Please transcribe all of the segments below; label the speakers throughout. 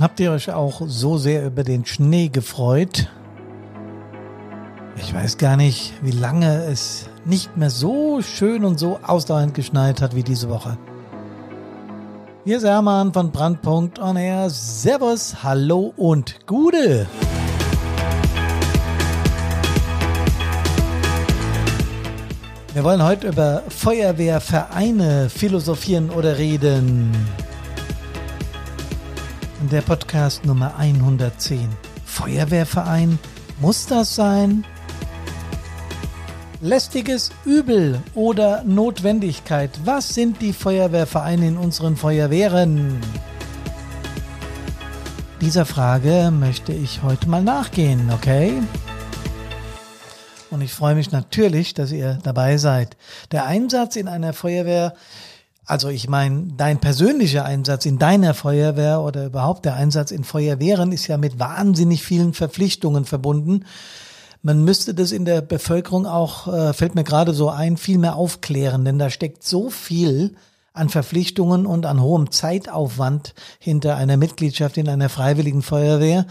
Speaker 1: Habt ihr euch auch so sehr über den Schnee gefreut? Ich weiß gar nicht, wie lange es nicht mehr so schön und so ausdauernd geschneit hat wie diese Woche. Hier ist Hermann von Brandpunkt on Air. Servus, hallo und Gude. Wir wollen heute über Feuerwehrvereine philosophieren oder reden. Der Podcast Nummer 110. Feuerwehrverein? Muss das sein? Lästiges Übel oder Notwendigkeit? Was sind die Feuerwehrvereine in unseren Feuerwehren? Dieser Frage möchte ich heute mal nachgehen, okay? Und ich freue mich natürlich, dass ihr dabei seid. Der Einsatz in einer Feuerwehr, also ich meine, dein persönlicher Einsatz in deiner Feuerwehr oder überhaupt der Einsatz in Feuerwehren ist ja mit wahnsinnig vielen Verpflichtungen verbunden. Man müsste das in der Bevölkerung auch, äh, fällt mir gerade so ein, viel mehr aufklären, denn da steckt so viel an Verpflichtungen und an hohem Zeitaufwand hinter einer Mitgliedschaft in einer freiwilligen Feuerwehr,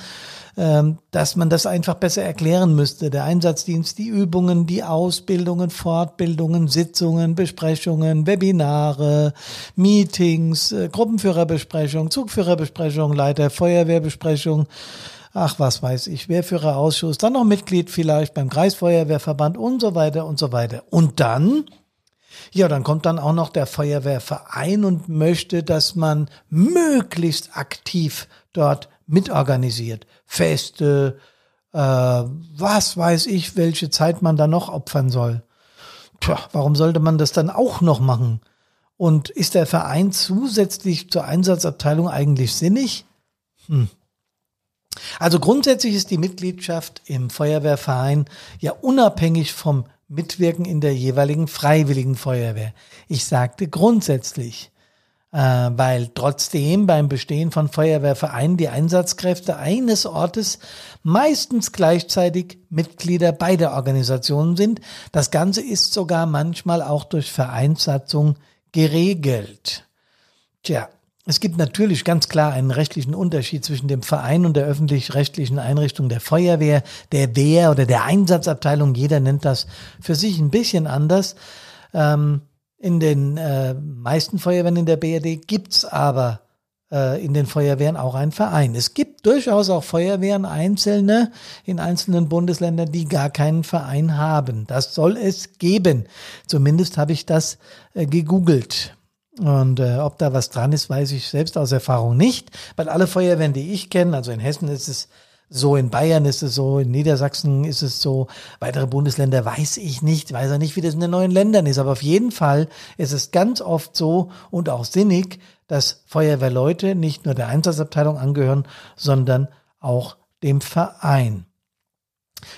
Speaker 1: ähm, dass man das einfach besser erklären müsste. Der Einsatzdienst, die Übungen, die Ausbildungen, Fortbildungen, Sitzungen, Besprechungen, Webinare, Meetings, äh, Gruppenführerbesprechung, Zugführerbesprechung, Leiter Feuerwehrbesprechung, ach was weiß ich, Wehrführerausschuss, dann noch Mitglied vielleicht beim Kreisfeuerwehrverband und so weiter und so weiter. Und dann ja, dann kommt dann auch noch der Feuerwehrverein und möchte, dass man möglichst aktiv dort mitorganisiert. Feste, äh, was weiß ich, welche Zeit man da noch opfern soll. Tja, warum sollte man das dann auch noch machen? Und ist der Verein zusätzlich zur Einsatzabteilung eigentlich sinnig? Hm. Also grundsätzlich ist die Mitgliedschaft im Feuerwehrverein ja unabhängig vom Mitwirken in der jeweiligen freiwilligen Feuerwehr. Ich sagte grundsätzlich, äh, weil trotzdem beim Bestehen von Feuerwehrvereinen die Einsatzkräfte eines Ortes meistens gleichzeitig Mitglieder beider Organisationen sind. Das Ganze ist sogar manchmal auch durch Vereinssatzung geregelt. Tja, es gibt natürlich ganz klar einen rechtlichen Unterschied zwischen dem Verein und der öffentlich-rechtlichen Einrichtung der Feuerwehr, der Wehr oder der Einsatzabteilung. Jeder nennt das für sich ein bisschen anders. Ähm, in den äh, meisten Feuerwehren in der BRD gibt's aber äh, in den Feuerwehren auch einen Verein. Es gibt durchaus auch Feuerwehren einzelne in einzelnen Bundesländern, die gar keinen Verein haben. Das soll es geben. Zumindest habe ich das äh, gegoogelt. Und äh, ob da was dran ist, weiß ich selbst aus Erfahrung nicht, weil alle Feuerwehren, die ich kenne, also in Hessen ist es so, in Bayern ist es so, in Niedersachsen ist es so, weitere Bundesländer weiß ich nicht, weiß er nicht, wie das in den neuen Ländern ist, aber auf jeden Fall ist es ganz oft so und auch sinnig, dass Feuerwehrleute nicht nur der Einsatzabteilung angehören, sondern auch dem Verein.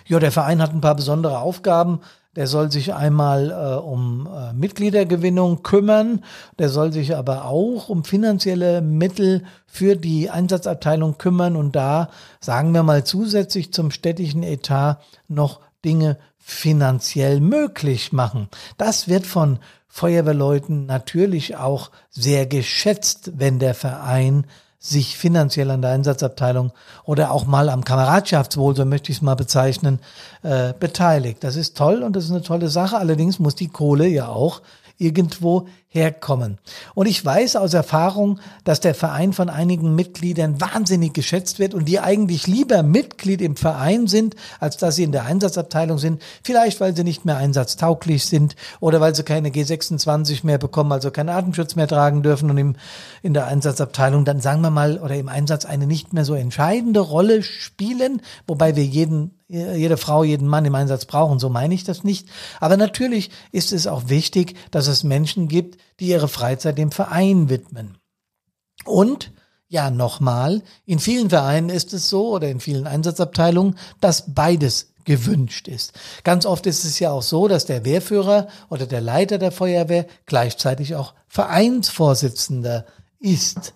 Speaker 1: Ja, der Verein hat ein paar besondere Aufgaben. Der soll sich einmal äh, um äh, Mitgliedergewinnung kümmern, der soll sich aber auch um finanzielle Mittel für die Einsatzabteilung kümmern und da, sagen wir mal, zusätzlich zum städtischen Etat noch Dinge finanziell möglich machen. Das wird von Feuerwehrleuten natürlich auch sehr geschätzt, wenn der Verein sich finanziell an der Einsatzabteilung oder auch mal am Kameradschaftswohl, so möchte ich es mal bezeichnen, äh, beteiligt. Das ist toll und das ist eine tolle Sache. Allerdings muss die Kohle ja auch irgendwo herkommen. Und ich weiß aus Erfahrung, dass der Verein von einigen Mitgliedern wahnsinnig geschätzt wird und die eigentlich lieber Mitglied im Verein sind, als dass sie in der Einsatzabteilung sind. Vielleicht, weil sie nicht mehr einsatztauglich sind oder weil sie keine G26 mehr bekommen, also keinen Atemschutz mehr tragen dürfen und im, in der Einsatzabteilung dann sagen wir mal oder im Einsatz eine nicht mehr so entscheidende Rolle spielen, wobei wir jeden jede Frau, jeden Mann im Einsatz brauchen, so meine ich das nicht. Aber natürlich ist es auch wichtig, dass es Menschen gibt, die ihre Freizeit dem Verein widmen. Und ja, nochmal, in vielen Vereinen ist es so oder in vielen Einsatzabteilungen, dass beides gewünscht ist. Ganz oft ist es ja auch so, dass der Wehrführer oder der Leiter der Feuerwehr gleichzeitig auch Vereinsvorsitzender ist.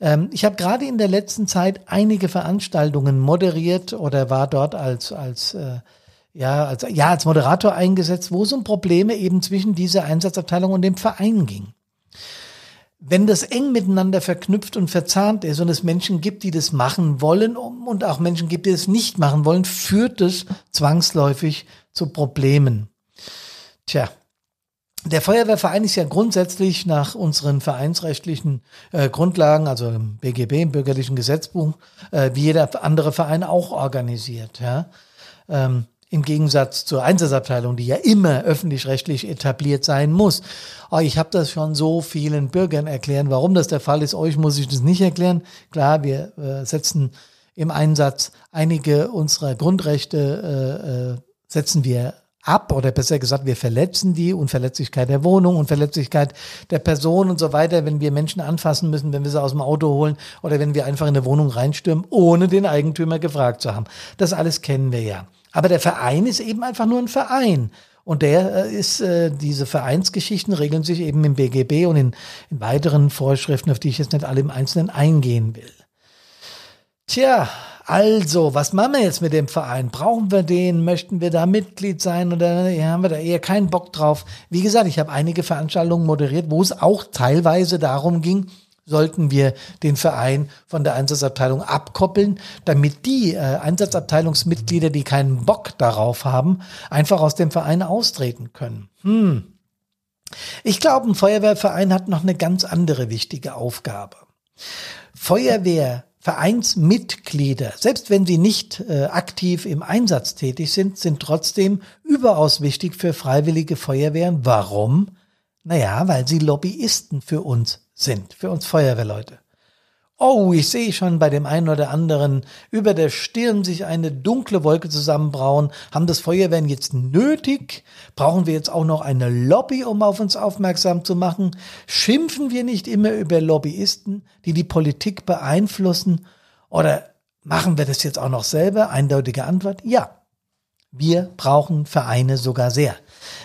Speaker 1: Ähm, ich habe gerade in der letzten Zeit einige Veranstaltungen moderiert oder war dort als, als äh, ja, als, ja, als Moderator eingesetzt, wo es um Probleme eben zwischen dieser Einsatzabteilung und dem Verein ging. wenn das eng miteinander verknüpft und verzahnt ist und es Menschen gibt, die das machen wollen und auch Menschen gibt, die es nicht machen wollen, führt es zwangsläufig zu Problemen. Tja, der Feuerwehrverein ist ja grundsätzlich nach unseren vereinsrechtlichen äh, Grundlagen, also im BGB, im bürgerlichen Gesetzbuch, äh, wie jeder andere Verein auch organisiert. Ja? Ähm, im Gegensatz zur Einsatzabteilung, die ja immer öffentlich-rechtlich etabliert sein muss. Oh, ich habe das schon so vielen Bürgern erklären, warum das der Fall ist. Euch muss ich das nicht erklären. Klar, wir äh, setzen im Einsatz einige unserer Grundrechte, äh, äh, setzen wir ab oder besser gesagt, wir verletzen die Unverletzlichkeit der Wohnung, Unverletzlichkeit der Person und so weiter, wenn wir Menschen anfassen müssen, wenn wir sie aus dem Auto holen oder wenn wir einfach in eine Wohnung reinstürmen, ohne den Eigentümer gefragt zu haben. Das alles kennen wir ja. Aber der Verein ist eben einfach nur ein Verein. Und der äh, ist, äh, diese Vereinsgeschichten regeln sich eben im BGB und in, in weiteren Vorschriften, auf die ich jetzt nicht alle im Einzelnen eingehen will. Tja, also, was machen wir jetzt mit dem Verein? Brauchen wir den? Möchten wir da Mitglied sein oder ja, haben wir da eher keinen Bock drauf? Wie gesagt, ich habe einige Veranstaltungen moderiert, wo es auch teilweise darum ging, sollten wir den Verein von der Einsatzabteilung abkoppeln, damit die äh, Einsatzabteilungsmitglieder, die keinen Bock darauf haben, einfach aus dem Verein austreten können. Hm. Ich glaube, ein Feuerwehrverein hat noch eine ganz andere wichtige Aufgabe. Feuerwehr Vereinsmitglieder, selbst wenn sie nicht äh, aktiv im Einsatz tätig sind, sind trotzdem überaus wichtig für freiwillige Feuerwehren. Warum? Naja, weil sie Lobbyisten für uns sind, für uns Feuerwehrleute. Oh, ich sehe schon bei dem einen oder anderen über der Stirn sich eine dunkle Wolke zusammenbrauen. Haben das Feuerwehren jetzt nötig? Brauchen wir jetzt auch noch eine Lobby, um auf uns aufmerksam zu machen? Schimpfen wir nicht immer über Lobbyisten, die die Politik beeinflussen? Oder machen wir das jetzt auch noch selber? Eindeutige Antwort, ja. Wir brauchen Vereine sogar sehr.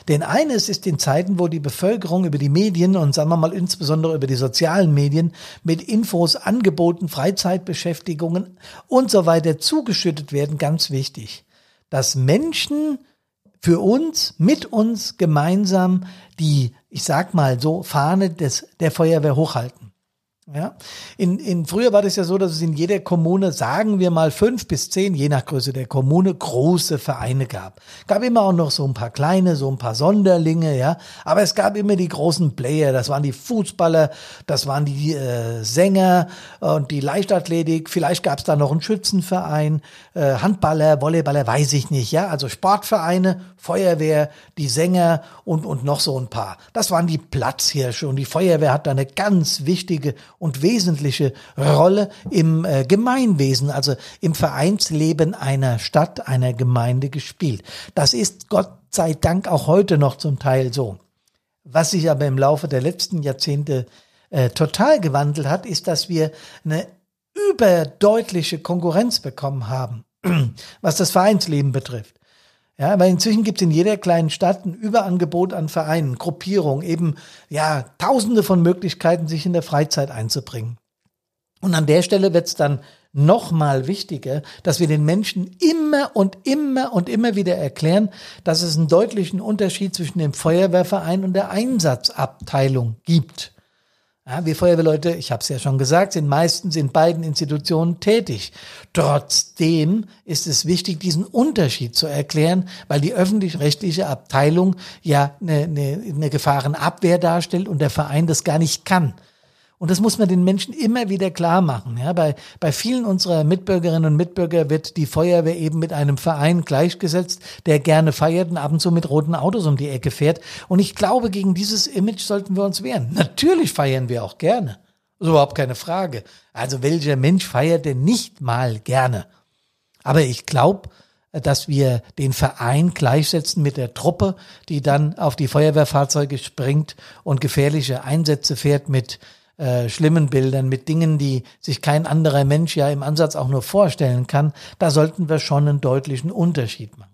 Speaker 1: Denn eines ist in Zeiten, wo die Bevölkerung über die Medien und sagen wir mal insbesondere über die sozialen Medien mit Infos, Angeboten, Freizeitbeschäftigungen und so weiter zugeschüttet werden, ganz wichtig, dass Menschen für uns, mit uns gemeinsam die, ich sag mal so, Fahne des, der Feuerwehr hochhalten. Ja, in, in früher war das ja so, dass es in jeder Kommune, sagen wir mal fünf bis zehn, je nach Größe der Kommune, große Vereine gab. Gab immer auch noch so ein paar kleine, so ein paar Sonderlinge, ja. Aber es gab immer die großen Player. Das waren die Fußballer, das waren die äh, Sänger und die Leichtathletik. Vielleicht gab es da noch einen Schützenverein, äh, Handballer, Volleyballer, weiß ich nicht, ja. Also Sportvereine, Feuerwehr, die Sänger und und noch so ein paar. Das waren die Platzhirsche und die Feuerwehr hat da eine ganz wichtige und wesentliche Rolle im äh, Gemeinwesen, also im Vereinsleben einer Stadt, einer Gemeinde gespielt. Das ist Gott sei Dank auch heute noch zum Teil so. Was sich aber im Laufe der letzten Jahrzehnte äh, total gewandelt hat, ist, dass wir eine überdeutliche Konkurrenz bekommen haben, was das Vereinsleben betrifft. Ja, weil inzwischen gibt es in jeder kleinen Stadt ein Überangebot an Vereinen, Gruppierungen, eben ja tausende von Möglichkeiten, sich in der Freizeit einzubringen. Und an der Stelle wird es dann noch mal wichtiger, dass wir den Menschen immer und immer und immer wieder erklären, dass es einen deutlichen Unterschied zwischen dem Feuerwehrverein und der Einsatzabteilung gibt. Ja, wir Feuerwehrleute, ich habe es ja schon gesagt, sind meistens in beiden Institutionen tätig. Trotzdem ist es wichtig, diesen Unterschied zu erklären, weil die öffentlich-rechtliche Abteilung ja eine, eine, eine Gefahrenabwehr darstellt und der Verein das gar nicht kann. Und das muss man den Menschen immer wieder klar machen. Ja, bei, bei vielen unserer Mitbürgerinnen und Mitbürger wird die Feuerwehr eben mit einem Verein gleichgesetzt, der gerne feiert und ab und zu mit roten Autos um die Ecke fährt. Und ich glaube, gegen dieses Image sollten wir uns wehren. Natürlich feiern wir auch gerne. Das ist überhaupt keine Frage. Also welcher Mensch feiert denn nicht mal gerne? Aber ich glaube, dass wir den Verein gleichsetzen mit der Truppe, die dann auf die Feuerwehrfahrzeuge springt und gefährliche Einsätze fährt mit äh, schlimmen Bildern, mit Dingen, die sich kein anderer Mensch ja im Ansatz auch nur vorstellen kann, da sollten wir schon einen deutlichen Unterschied machen.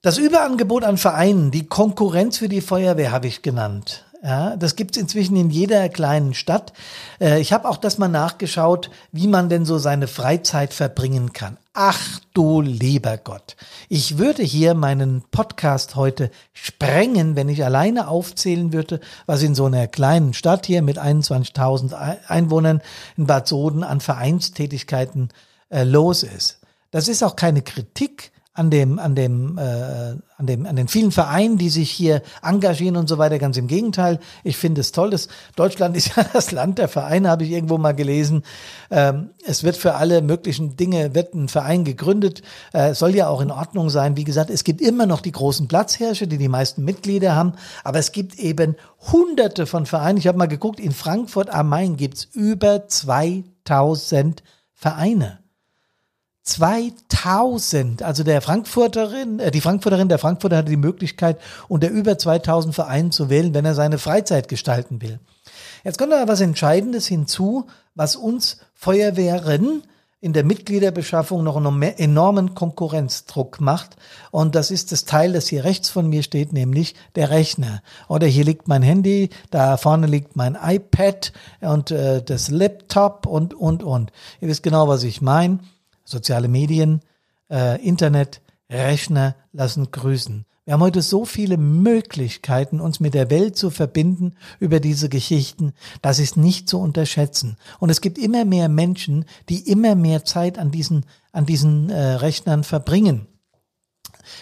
Speaker 1: Das Überangebot an Vereinen, die Konkurrenz für die Feuerwehr habe ich genannt. Ja, das gibt's inzwischen in jeder kleinen Stadt. Äh, ich habe auch das mal nachgeschaut, wie man denn so seine Freizeit verbringen kann. Ach du lieber Gott. Ich würde hier meinen Podcast heute sprengen, wenn ich alleine aufzählen würde, was in so einer kleinen Stadt hier mit 21.000 Einwohnern in Bad Soden an Vereinstätigkeiten äh, los ist. Das ist auch keine Kritik an dem, an dem, äh, an dem, an den vielen Vereinen, die sich hier engagieren und so weiter. Ganz im Gegenteil. Ich finde es toll, dass Deutschland ist ja das Land der Vereine, habe ich irgendwo mal gelesen. Ähm, es wird für alle möglichen Dinge wird ein Verein gegründet. Äh, soll ja auch in Ordnung sein. Wie gesagt, es gibt immer noch die großen Platzherrscher, die die meisten Mitglieder haben, aber es gibt eben Hunderte von Vereinen. Ich habe mal geguckt, in Frankfurt am Main gibt's über 2000 Vereine. 2000, also der Frankfurterin, äh, die Frankfurterin, der Frankfurter hatte die Möglichkeit, unter über 2000 Vereinen zu wählen, wenn er seine Freizeit gestalten will. Jetzt kommt aber was Entscheidendes hinzu, was uns Feuerwehren in der Mitgliederbeschaffung noch einen enormen Konkurrenzdruck macht. Und das ist das Teil, das hier rechts von mir steht, nämlich der Rechner. Oder hier liegt mein Handy, da vorne liegt mein iPad und äh, das Laptop und, und, und. Ihr wisst genau, was ich meine soziale Medien, äh, Internet, Rechner lassen grüßen. Wir haben heute so viele Möglichkeiten, uns mit der Welt zu verbinden über diese Geschichten. Das ist nicht zu unterschätzen. Und es gibt immer mehr Menschen, die immer mehr Zeit an diesen, an diesen äh, Rechnern verbringen.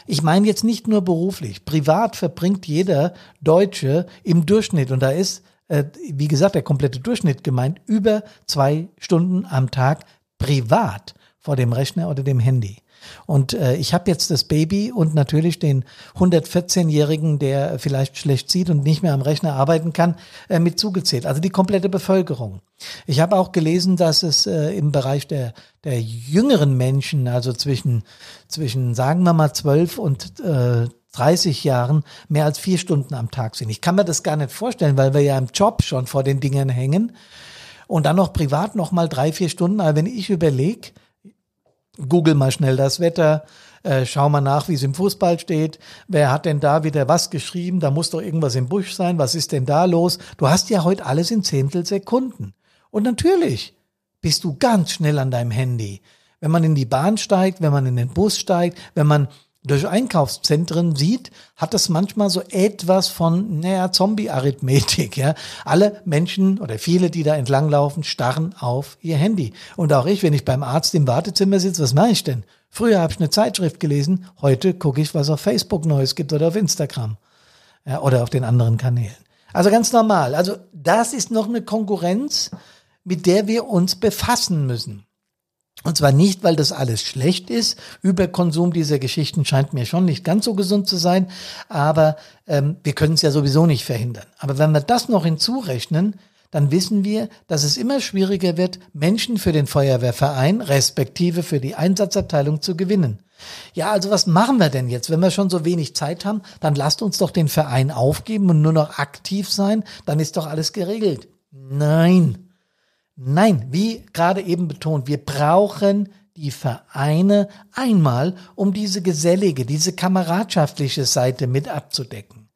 Speaker 1: Ich meine jetzt nicht nur beruflich. Privat verbringt jeder Deutsche im Durchschnitt, und da ist, äh, wie gesagt, der komplette Durchschnitt gemeint, über zwei Stunden am Tag privat vor dem Rechner oder dem Handy. Und äh, ich habe jetzt das Baby und natürlich den 114-Jährigen, der vielleicht schlecht sieht und nicht mehr am Rechner arbeiten kann, äh, mit zugezählt. Also die komplette Bevölkerung. Ich habe auch gelesen, dass es äh, im Bereich der, der jüngeren Menschen, also zwischen, zwischen sagen wir mal 12 und äh, 30 Jahren mehr als vier Stunden am Tag sind. Ich kann mir das gar nicht vorstellen, weil wir ja im Job schon vor den Dingen hängen und dann noch privat noch mal drei, vier Stunden. Aber wenn ich überlege, Google mal schnell das Wetter, äh, schau mal nach, wie es im Fußball steht. Wer hat denn da wieder was geschrieben? Da muss doch irgendwas im Busch sein. Was ist denn da los? Du hast ja heute alles in Zehntelsekunden. Und natürlich bist du ganz schnell an deinem Handy. Wenn man in die Bahn steigt, wenn man in den Bus steigt, wenn man durch Einkaufszentren sieht, hat das manchmal so etwas von, naja, Zombie-Arithmetik, ja. Alle Menschen oder viele, die da entlanglaufen, starren auf ihr Handy. Und auch ich, wenn ich beim Arzt im Wartezimmer sitze, was mache ich denn? Früher habe ich eine Zeitschrift gelesen, heute gucke ich, was auf Facebook Neues gibt oder auf Instagram. Ja, oder auf den anderen Kanälen. Also ganz normal. Also das ist noch eine Konkurrenz, mit der wir uns befassen müssen. Und zwar nicht, weil das alles schlecht ist. Überkonsum dieser Geschichten scheint mir schon nicht ganz so gesund zu sein, aber ähm, wir können es ja sowieso nicht verhindern. Aber wenn wir das noch hinzurechnen, dann wissen wir, dass es immer schwieriger wird, Menschen für den Feuerwehrverein respektive für die Einsatzabteilung zu gewinnen. Ja, also was machen wir denn jetzt? Wenn wir schon so wenig Zeit haben, dann lasst uns doch den Verein aufgeben und nur noch aktiv sein, dann ist doch alles geregelt. Nein. Nein, wie gerade eben betont, wir brauchen die Vereine einmal, um diese gesellige, diese kameradschaftliche Seite mit abzudecken.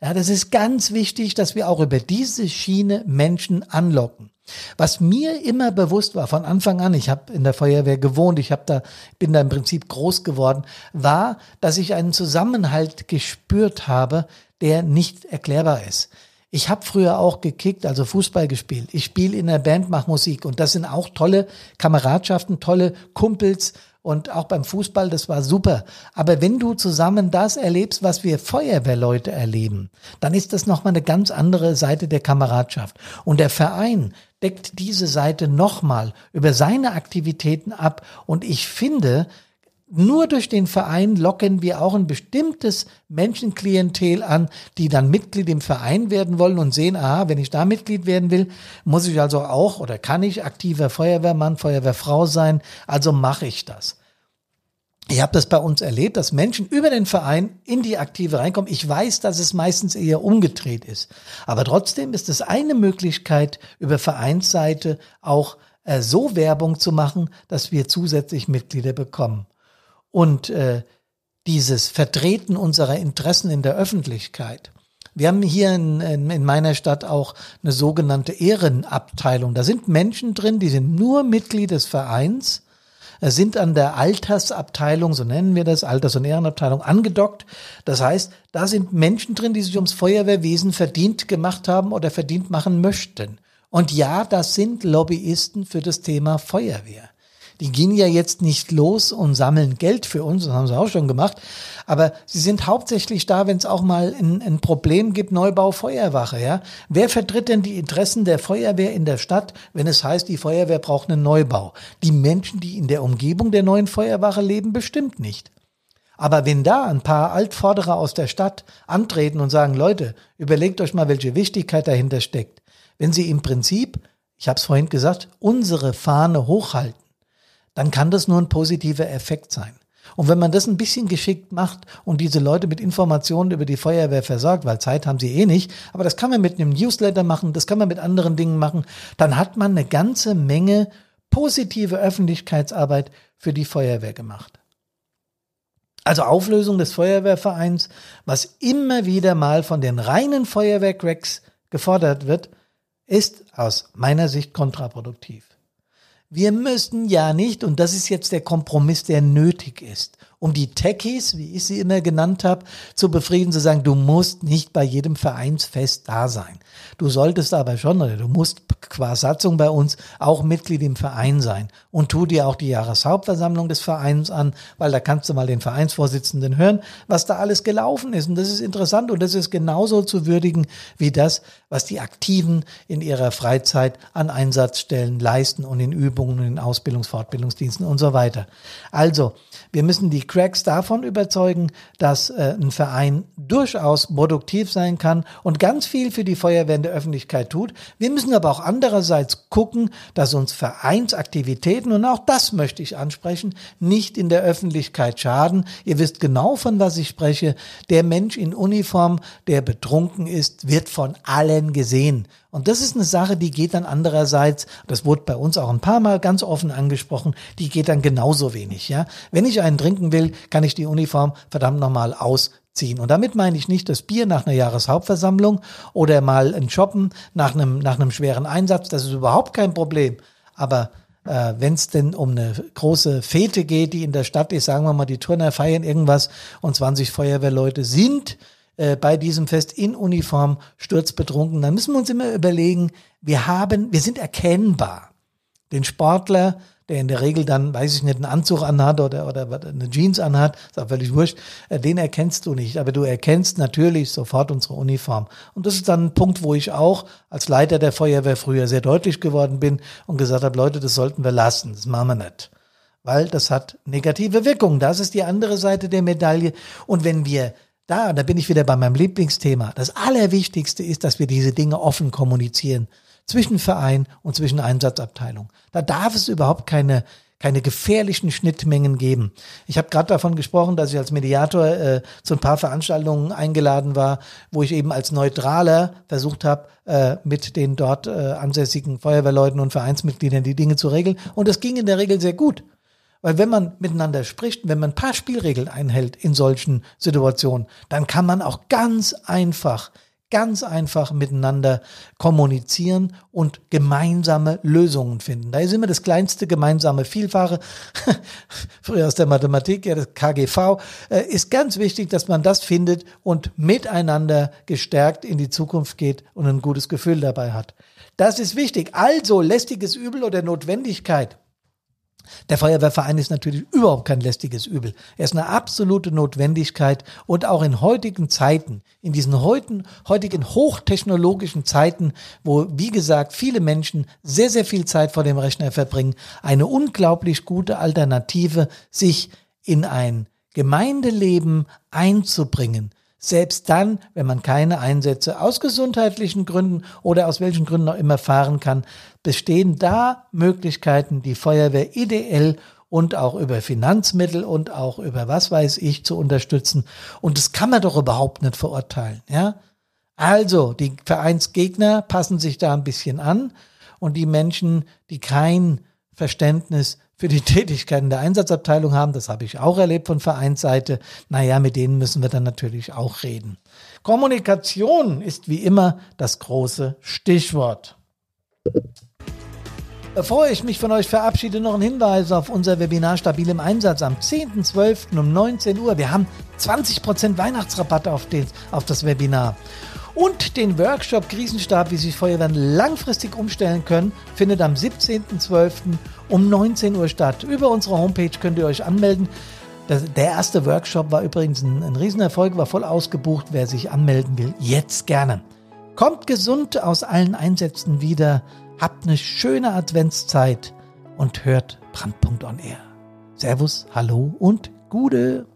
Speaker 1: Ja, das ist ganz wichtig, dass wir auch über diese Schiene Menschen anlocken. Was mir immer bewusst war von Anfang an, ich habe in der Feuerwehr gewohnt, ich habe da bin da im Prinzip groß geworden, war, dass ich einen Zusammenhalt gespürt habe, der nicht erklärbar ist. Ich habe früher auch gekickt, also Fußball gespielt. Ich spiele in der Band, mache Musik und das sind auch tolle Kameradschaften, tolle Kumpels und auch beim Fußball, das war super. Aber wenn du zusammen das erlebst, was wir Feuerwehrleute erleben, dann ist das nochmal eine ganz andere Seite der Kameradschaft. Und der Verein deckt diese Seite nochmal über seine Aktivitäten ab. Und ich finde, nur durch den Verein locken wir auch ein bestimmtes Menschenklientel an, die dann Mitglied im Verein werden wollen und sehen, aha, wenn ich da Mitglied werden will, muss ich also auch oder kann ich aktiver Feuerwehrmann, Feuerwehrfrau sein, also mache ich das. Ich habe das bei uns erlebt, dass Menschen über den Verein in die Aktive reinkommen. Ich weiß, dass es meistens eher umgedreht ist. Aber trotzdem ist es eine Möglichkeit, über Vereinsseite auch äh, so Werbung zu machen, dass wir zusätzlich Mitglieder bekommen. Und äh, dieses Vertreten unserer Interessen in der Öffentlichkeit, Wir haben hier in, in, in, meiner Stadt auch eine sogenannte Ehrenabteilung. Da sind Menschen drin, die sind nur Mitglied des Vereins, äh, sind an der Altersabteilung, so nennen wir das, Alters- und Ehrenabteilung, angedockt. Das heißt, da sind Menschen drin, die sich ums Feuerwehrwesen verdient gemacht haben oder verdient machen möchten. Und ja, das sind Lobbyisten für das Thema Feuerwehr. Die gehen ja jetzt nicht los und sammeln Geld für uns, das haben sie auch schon gemacht, aber sie sind hauptsächlich da, wenn es auch mal ein, ein, Problem gibt, Neubau, Feuerwache, ja. Wer vertritt denn die Interessen der Feuerwehr in der Stadt, wenn es heißt, die Feuerwehr braucht einen Neubau? Die Menschen, die in der Umgebung der neuen Feuerwache leben, bestimmt nicht. Aber wenn da ein paar Altvorderer aus der Stadt antreten und sagen, Leute, überlegt euch mal, welche Wichtigkeit dahinter steckt. Wenn sie im Prinzip, ich habe es vorhin gesagt, unsere Fahne hochhalten, dann kann das nur ein positiver Effekt sein. Und wenn man das ein bisschen geschickt macht und diese Leute mit Informationen über die Feuerwehr versorgt, weil Zeit haben sie eh nicht, aber das kann man mit einem Newsletter machen, das kann man mit anderen Dingen machen, dann hat man eine ganze Menge positive Öffentlichkeitsarbeit für die Feuerwehr gemacht. Also Auflösung des Feuerwehrvereins, was immer wieder mal von den reinen Feuerwehrcracks gefordert wird, ist aus meiner Sicht kontraproduktiv. Wir müssen ja nicht, und das ist jetzt der Kompromiss, der nötig ist, um die Techies, wie ich sie immer genannt habe, zu befrieden, zu sagen, du musst nicht bei jedem Vereinsfest da sein. Du solltest aber schon, oder du musst qua Satzung bei uns auch Mitglied im Verein sein. Und tu dir auch die Jahreshauptversammlung des Vereins an, weil da kannst du mal den Vereinsvorsitzenden hören, was da alles gelaufen ist. Und das ist interessant und das ist genauso zu würdigen wie das, was die Aktiven in ihrer Freizeit an Einsatzstellen leisten und in Übungen in Ausbildungs-, Fortbildungsdiensten und so weiter. Also, wir müssen die Cracks davon überzeugen, dass äh, ein Verein durchaus produktiv sein kann und ganz viel für die Feuerwehr in der Öffentlichkeit tut. Wir müssen aber auch andererseits gucken, dass uns Vereinsaktivitäten, und auch das möchte ich ansprechen, nicht in der Öffentlichkeit schaden. Ihr wisst genau, von was ich spreche. Der Mensch in Uniform, der betrunken ist, wird von allen gesehen. Und das ist eine Sache, die geht dann andererseits, das wurde bei uns auch ein paar Mal ganz offen angesprochen, die geht dann genauso wenig, ja. Wenn ich einen trinken will, kann ich die Uniform verdammt nochmal ausziehen. Und damit meine ich nicht das Bier nach einer Jahreshauptversammlung oder mal ein Shoppen nach einem, nach einem schweren Einsatz, das ist überhaupt kein Problem. Aber äh, wenn es denn um eine große Fete geht, die in der Stadt ist, sagen wir mal, die Turner feiern irgendwas und 20 Feuerwehrleute sind äh, bei diesem Fest in Uniform sturzbetrunken, dann müssen wir uns immer überlegen, wir haben, wir sind erkennbar. Den Sportler, der in der Regel dann, weiß ich nicht, einen Anzug anhat oder, oder eine Jeans anhat, ist auch völlig wurscht, äh, den erkennst du nicht. Aber du erkennst natürlich sofort unsere Uniform. Und das ist dann ein Punkt, wo ich auch als Leiter der Feuerwehr früher sehr deutlich geworden bin und gesagt habe, Leute, das sollten wir lassen, das machen wir nicht. Weil das hat negative Wirkungen. Das ist die andere Seite der Medaille. Und wenn wir da, da bin ich wieder bei meinem Lieblingsthema. Das Allerwichtigste ist, dass wir diese Dinge offen kommunizieren. Zwischen Verein und zwischen Einsatzabteilung. Da darf es überhaupt keine, keine gefährlichen Schnittmengen geben. Ich habe gerade davon gesprochen, dass ich als Mediator äh, zu ein paar Veranstaltungen eingeladen war, wo ich eben als Neutraler versucht habe, äh, mit den dort äh, ansässigen Feuerwehrleuten und Vereinsmitgliedern die Dinge zu regeln. Und das ging in der Regel sehr gut. Weil wenn man miteinander spricht, wenn man ein paar Spielregeln einhält in solchen Situationen, dann kann man auch ganz einfach, ganz einfach miteinander kommunizieren und gemeinsame Lösungen finden. Da ist immer das kleinste gemeinsame Vielfache, früher aus der Mathematik, ja das KGV, äh, ist ganz wichtig, dass man das findet und miteinander gestärkt in die Zukunft geht und ein gutes Gefühl dabei hat. Das ist wichtig. Also lästiges Übel oder Notwendigkeit der Feuerwehrverein ist natürlich überhaupt kein lästiges Übel. Er ist eine absolute Notwendigkeit und auch in heutigen Zeiten, in diesen heutigen, heutigen hochtechnologischen Zeiten, wo, wie gesagt, viele Menschen sehr, sehr viel Zeit vor dem Rechner verbringen, eine unglaublich gute Alternative, sich in ein Gemeindeleben einzubringen, selbst dann, wenn man keine Einsätze aus gesundheitlichen Gründen oder aus welchen Gründen auch immer fahren kann, bestehen da Möglichkeiten, die Feuerwehr ideell und auch über Finanzmittel und auch über was weiß ich zu unterstützen. Und das kann man doch überhaupt nicht verurteilen, ja? Also, die Vereinsgegner passen sich da ein bisschen an und die Menschen, die kein Verständnis für die Tätigkeiten der Einsatzabteilung haben. Das habe ich auch erlebt von Vereinsseite. Naja, mit denen müssen wir dann natürlich auch reden. Kommunikation ist wie immer das große Stichwort. Bevor ich mich von euch verabschiede, noch ein Hinweis auf unser Webinar Stabil im Einsatz am 10.12. um 19 Uhr. Wir haben 20% Weihnachtsrabatt auf, auf das Webinar. Und den Workshop Krisenstab, wie sich Feuerwehren langfristig umstellen können, findet am 17.12. um 19 Uhr statt. Über unsere Homepage könnt ihr euch anmelden. Das, der erste Workshop war übrigens ein, ein Riesenerfolg, war voll ausgebucht. Wer sich anmelden will, jetzt gerne. Kommt gesund aus allen Einsätzen wieder. Habt eine schöne Adventszeit und hört Brandpunkt on Air. Servus, hallo und Gude.